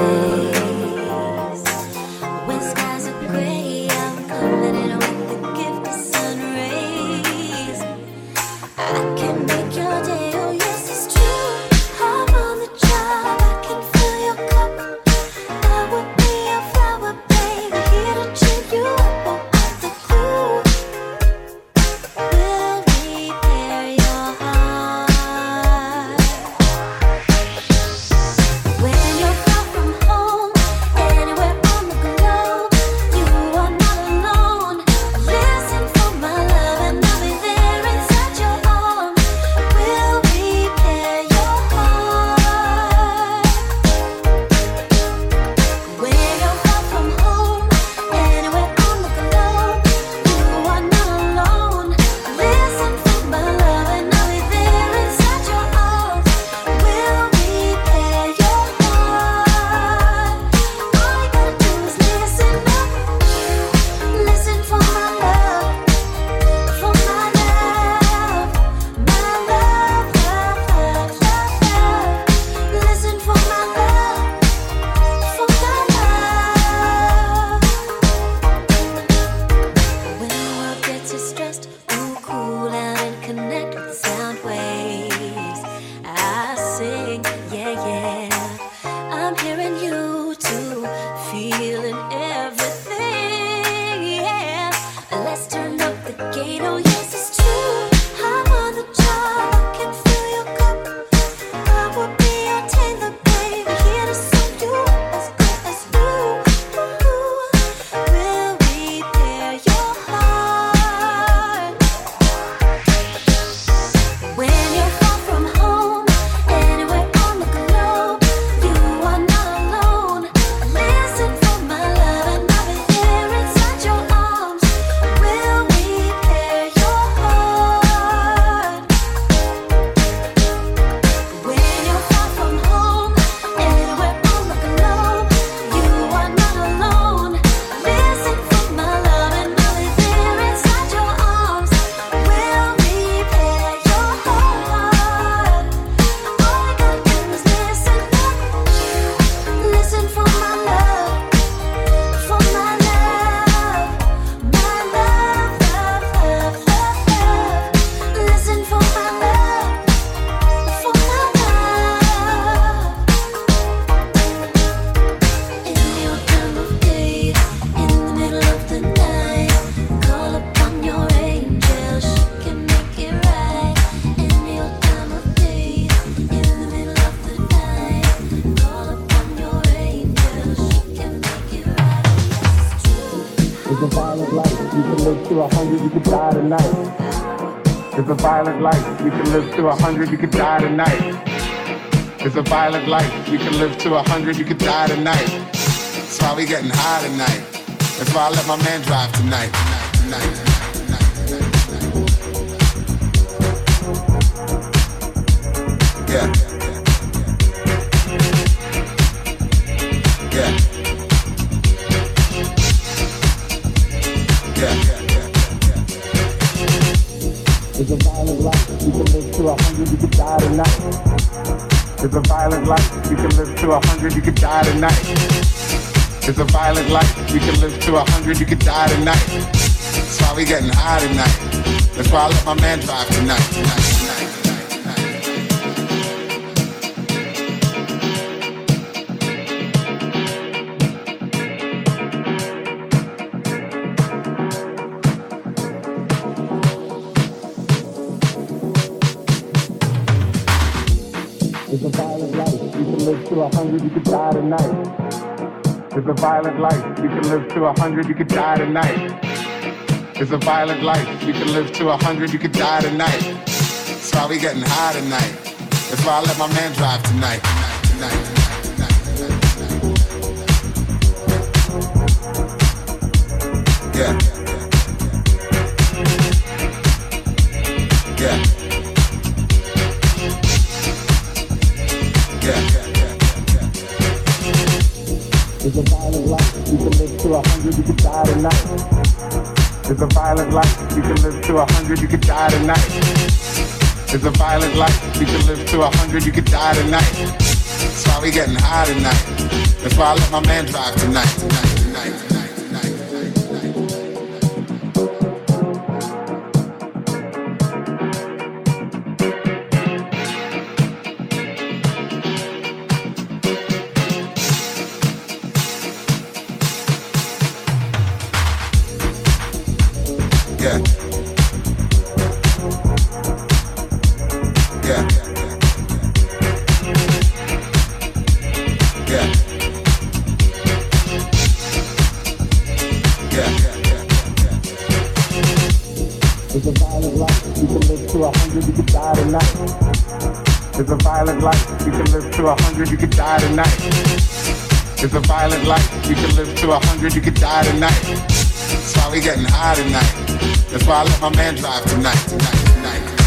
To It's a violent life. You can live to a hundred, you could die tonight. That's why we getting high tonight. That's why I let my man drive tonight. tonight, tonight, tonight yeah. It's a violent life. You can live to a hundred, you could die tonight. It's a violent life. You can live to a hundred, you could die tonight. That's why we getting high tonight. That's why I let my man drive tonight. tonight, to a hundred, you could die tonight. It's a violent life. You can live to a hundred, you could die tonight. It's a violent life. You can live to a hundred, you could die tonight. That's why we getting high tonight. That's why I let my man drive tonight. Tonight. tonight. Yeah. Yeah. It's a violent life. You can live to a hundred, you can die tonight. It's a violent life. You can live to a hundred, you can die tonight. It's a violent life. You can live to a hundred, you can die tonight. That's why we getting high tonight. That's why I let my man drive tonight. tonight. It's a violent life. You can live to a hundred, you can die tonight. It's a violent life. You can live to a hundred, you can die tonight. It's a violent life. You can live to a hundred, you can die tonight. That's why we getting high tonight. That's why I let my man drive tonight, tonight, tonight.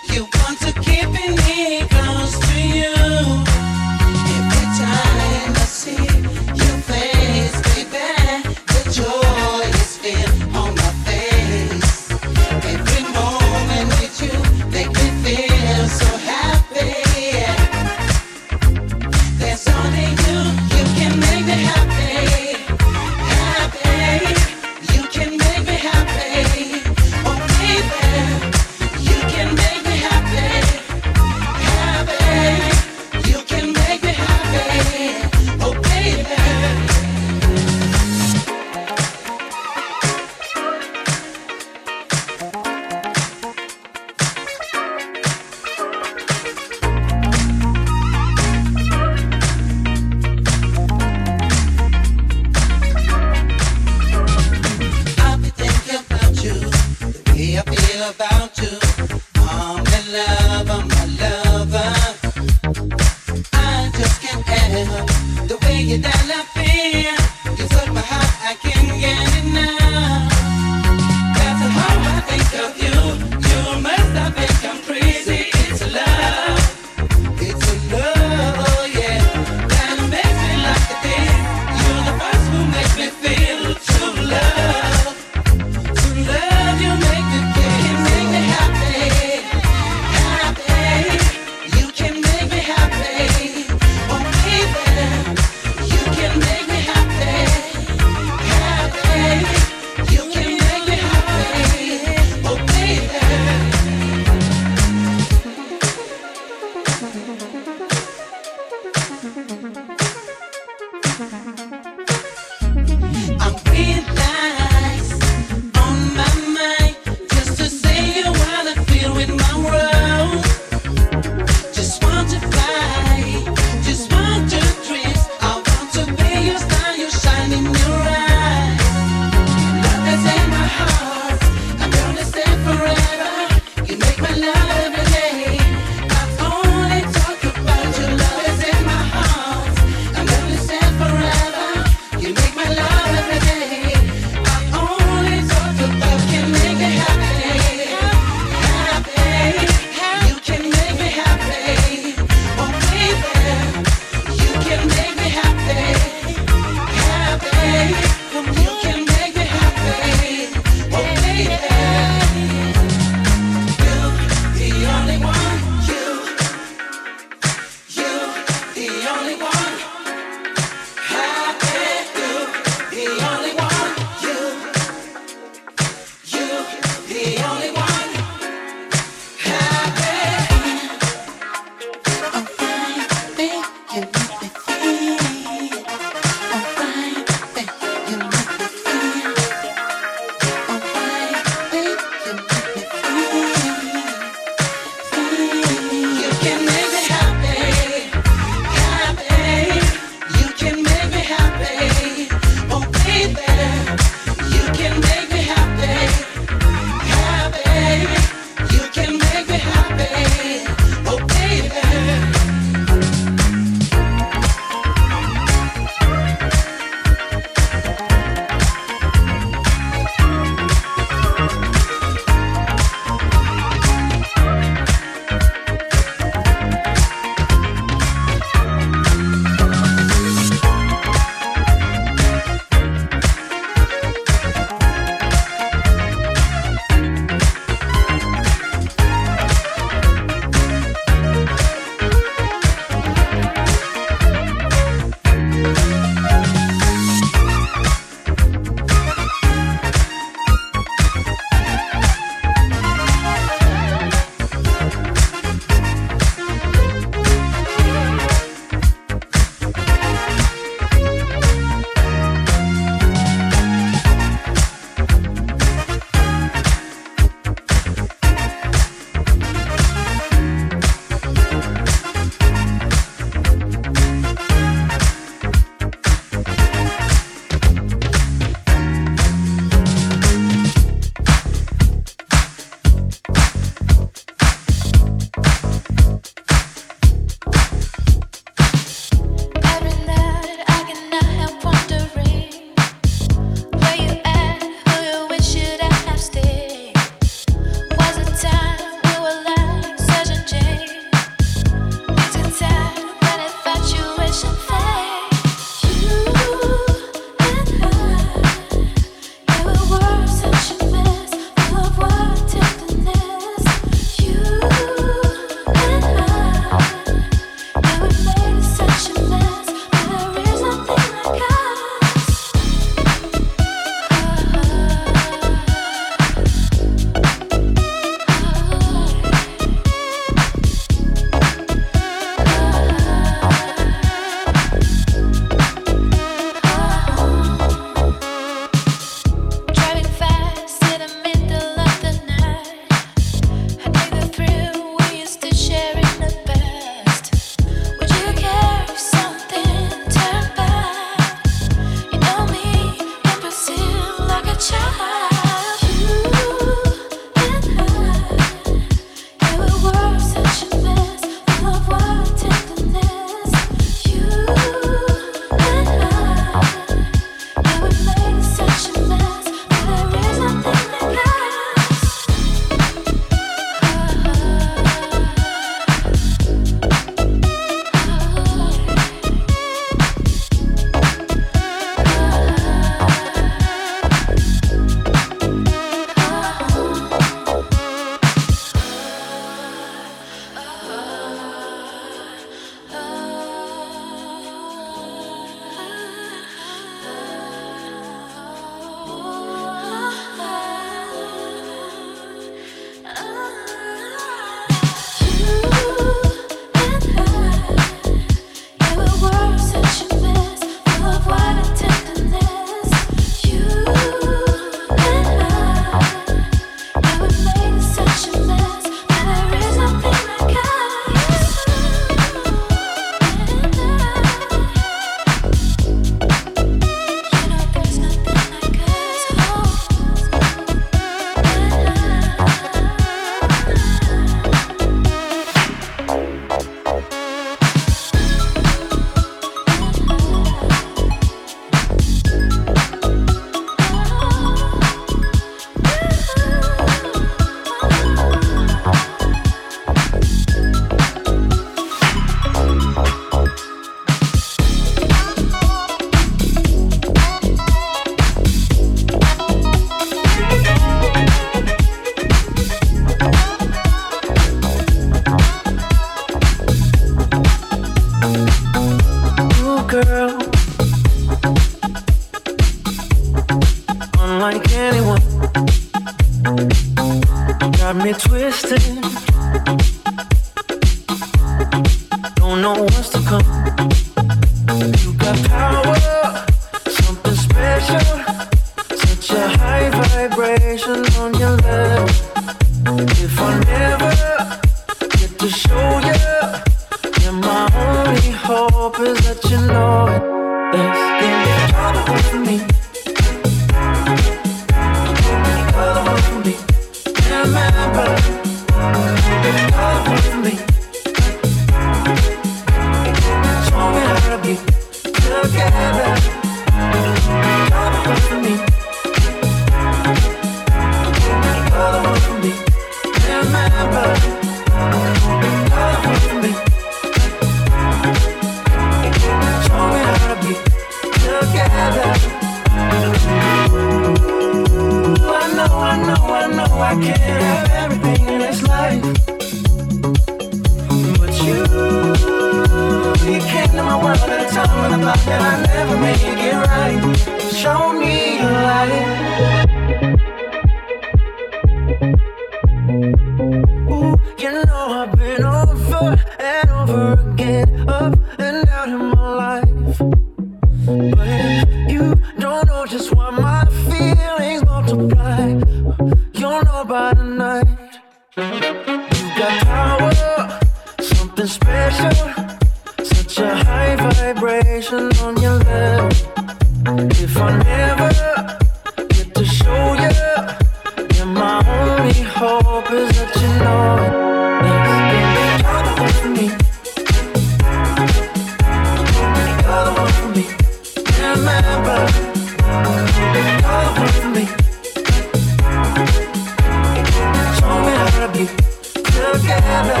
together.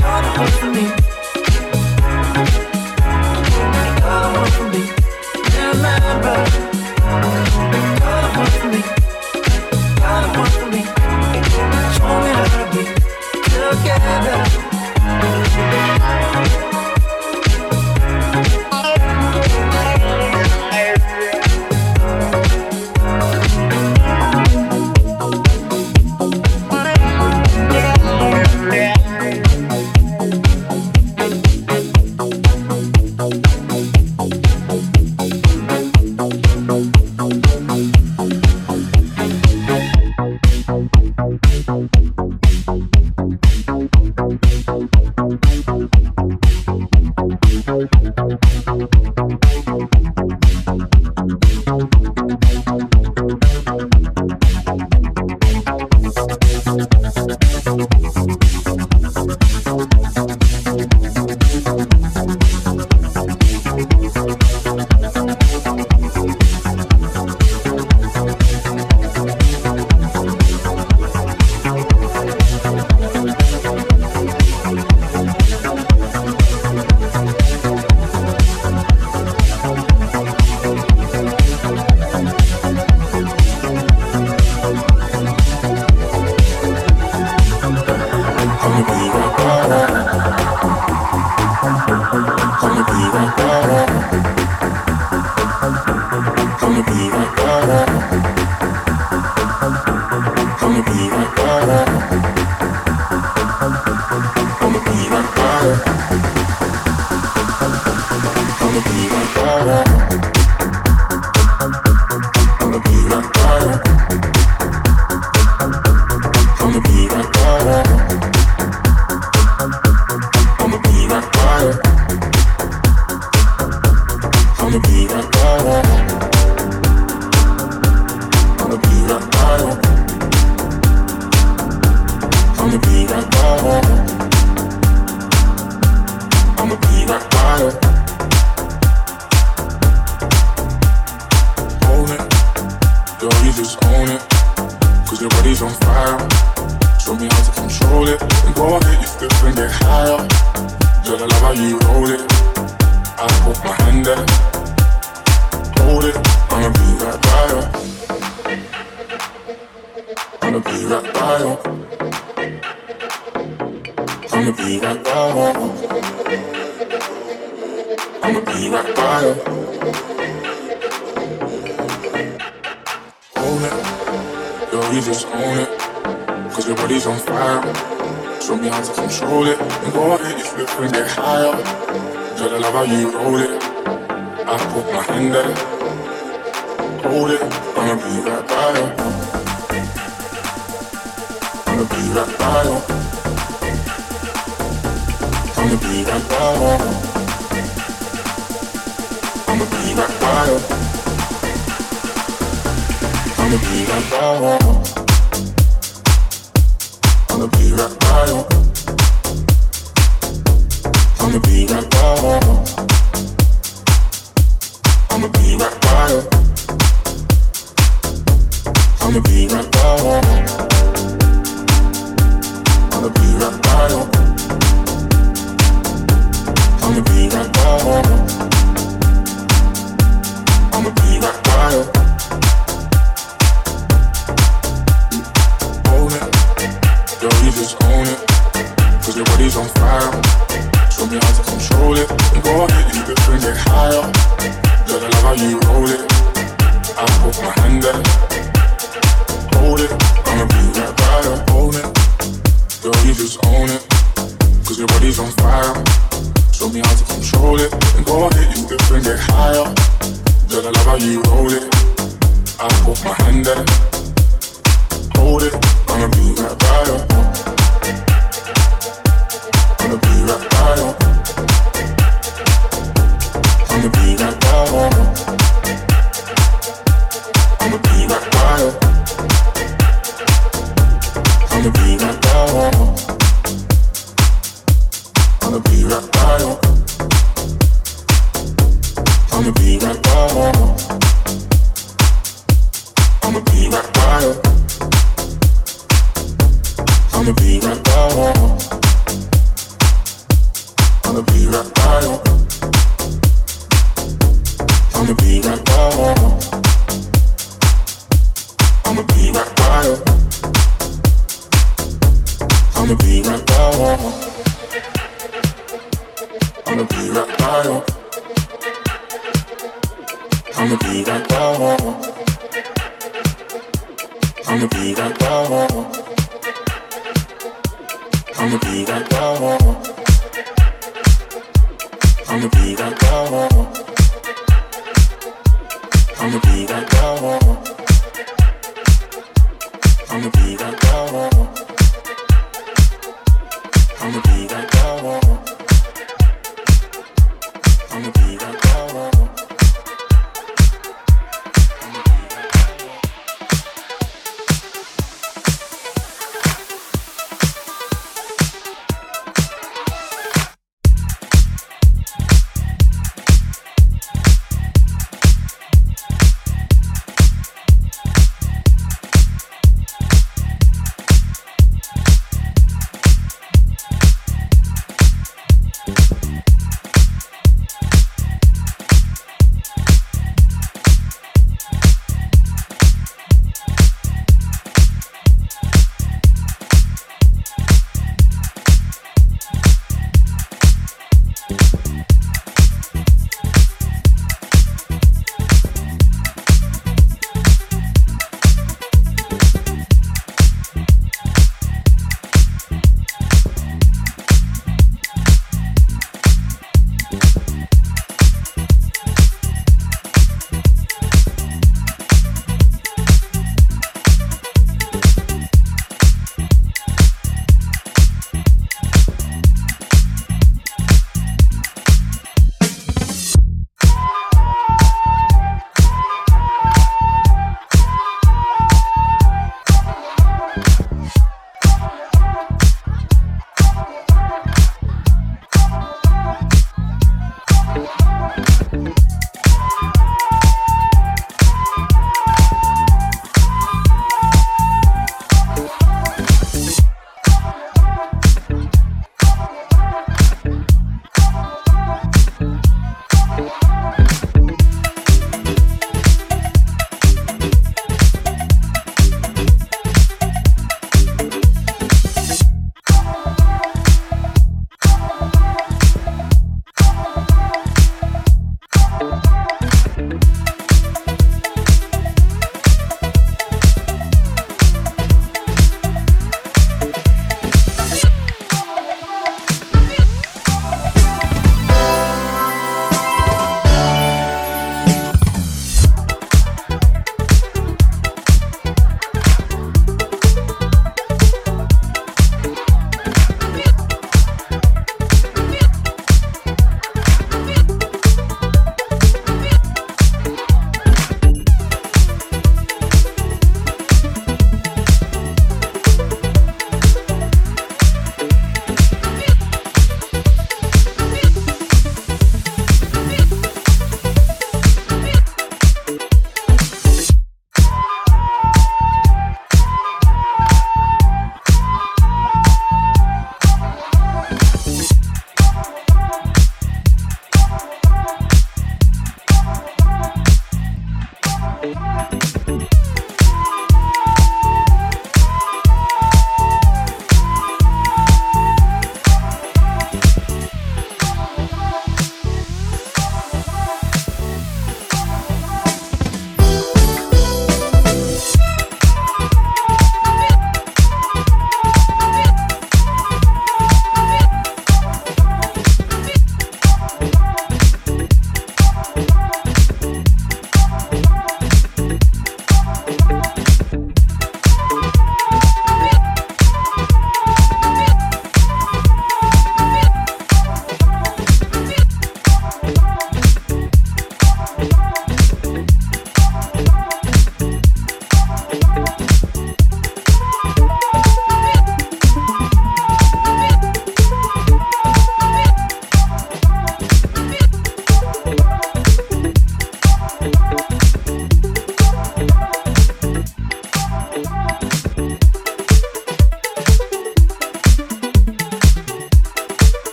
You're the one for me. You're the one for me. Remember. You're the one for me. You're the one for me. Show me how to be together. I'ma be right by you. I'ma be right by you. with it. on the beat I girl.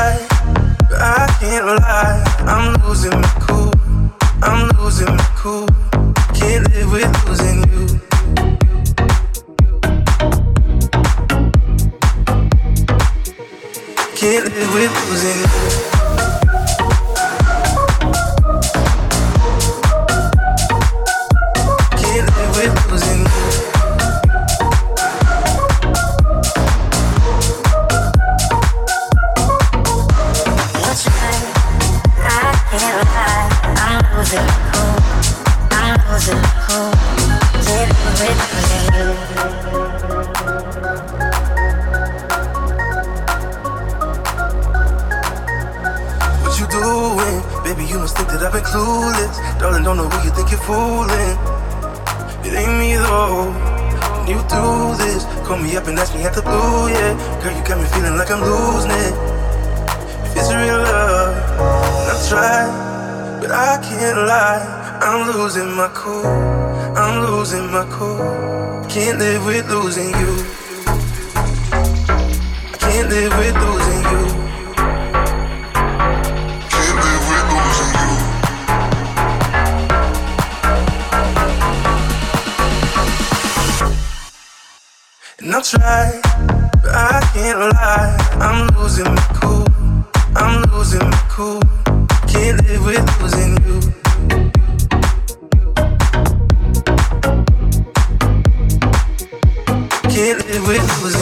But I can't lie. I'm losing my cool. I'm losing my cool. Can't live with losing you. Can't live with losing you. I can't lie. I'm losing my cool. I'm losing my cool. Can't live with losing you. I can't live with losing you. Can't live with losing you. And I'll try, but I can't lie. I'm losing my cool. I'm losing my cool. Can't live with losing you. Can't live with losing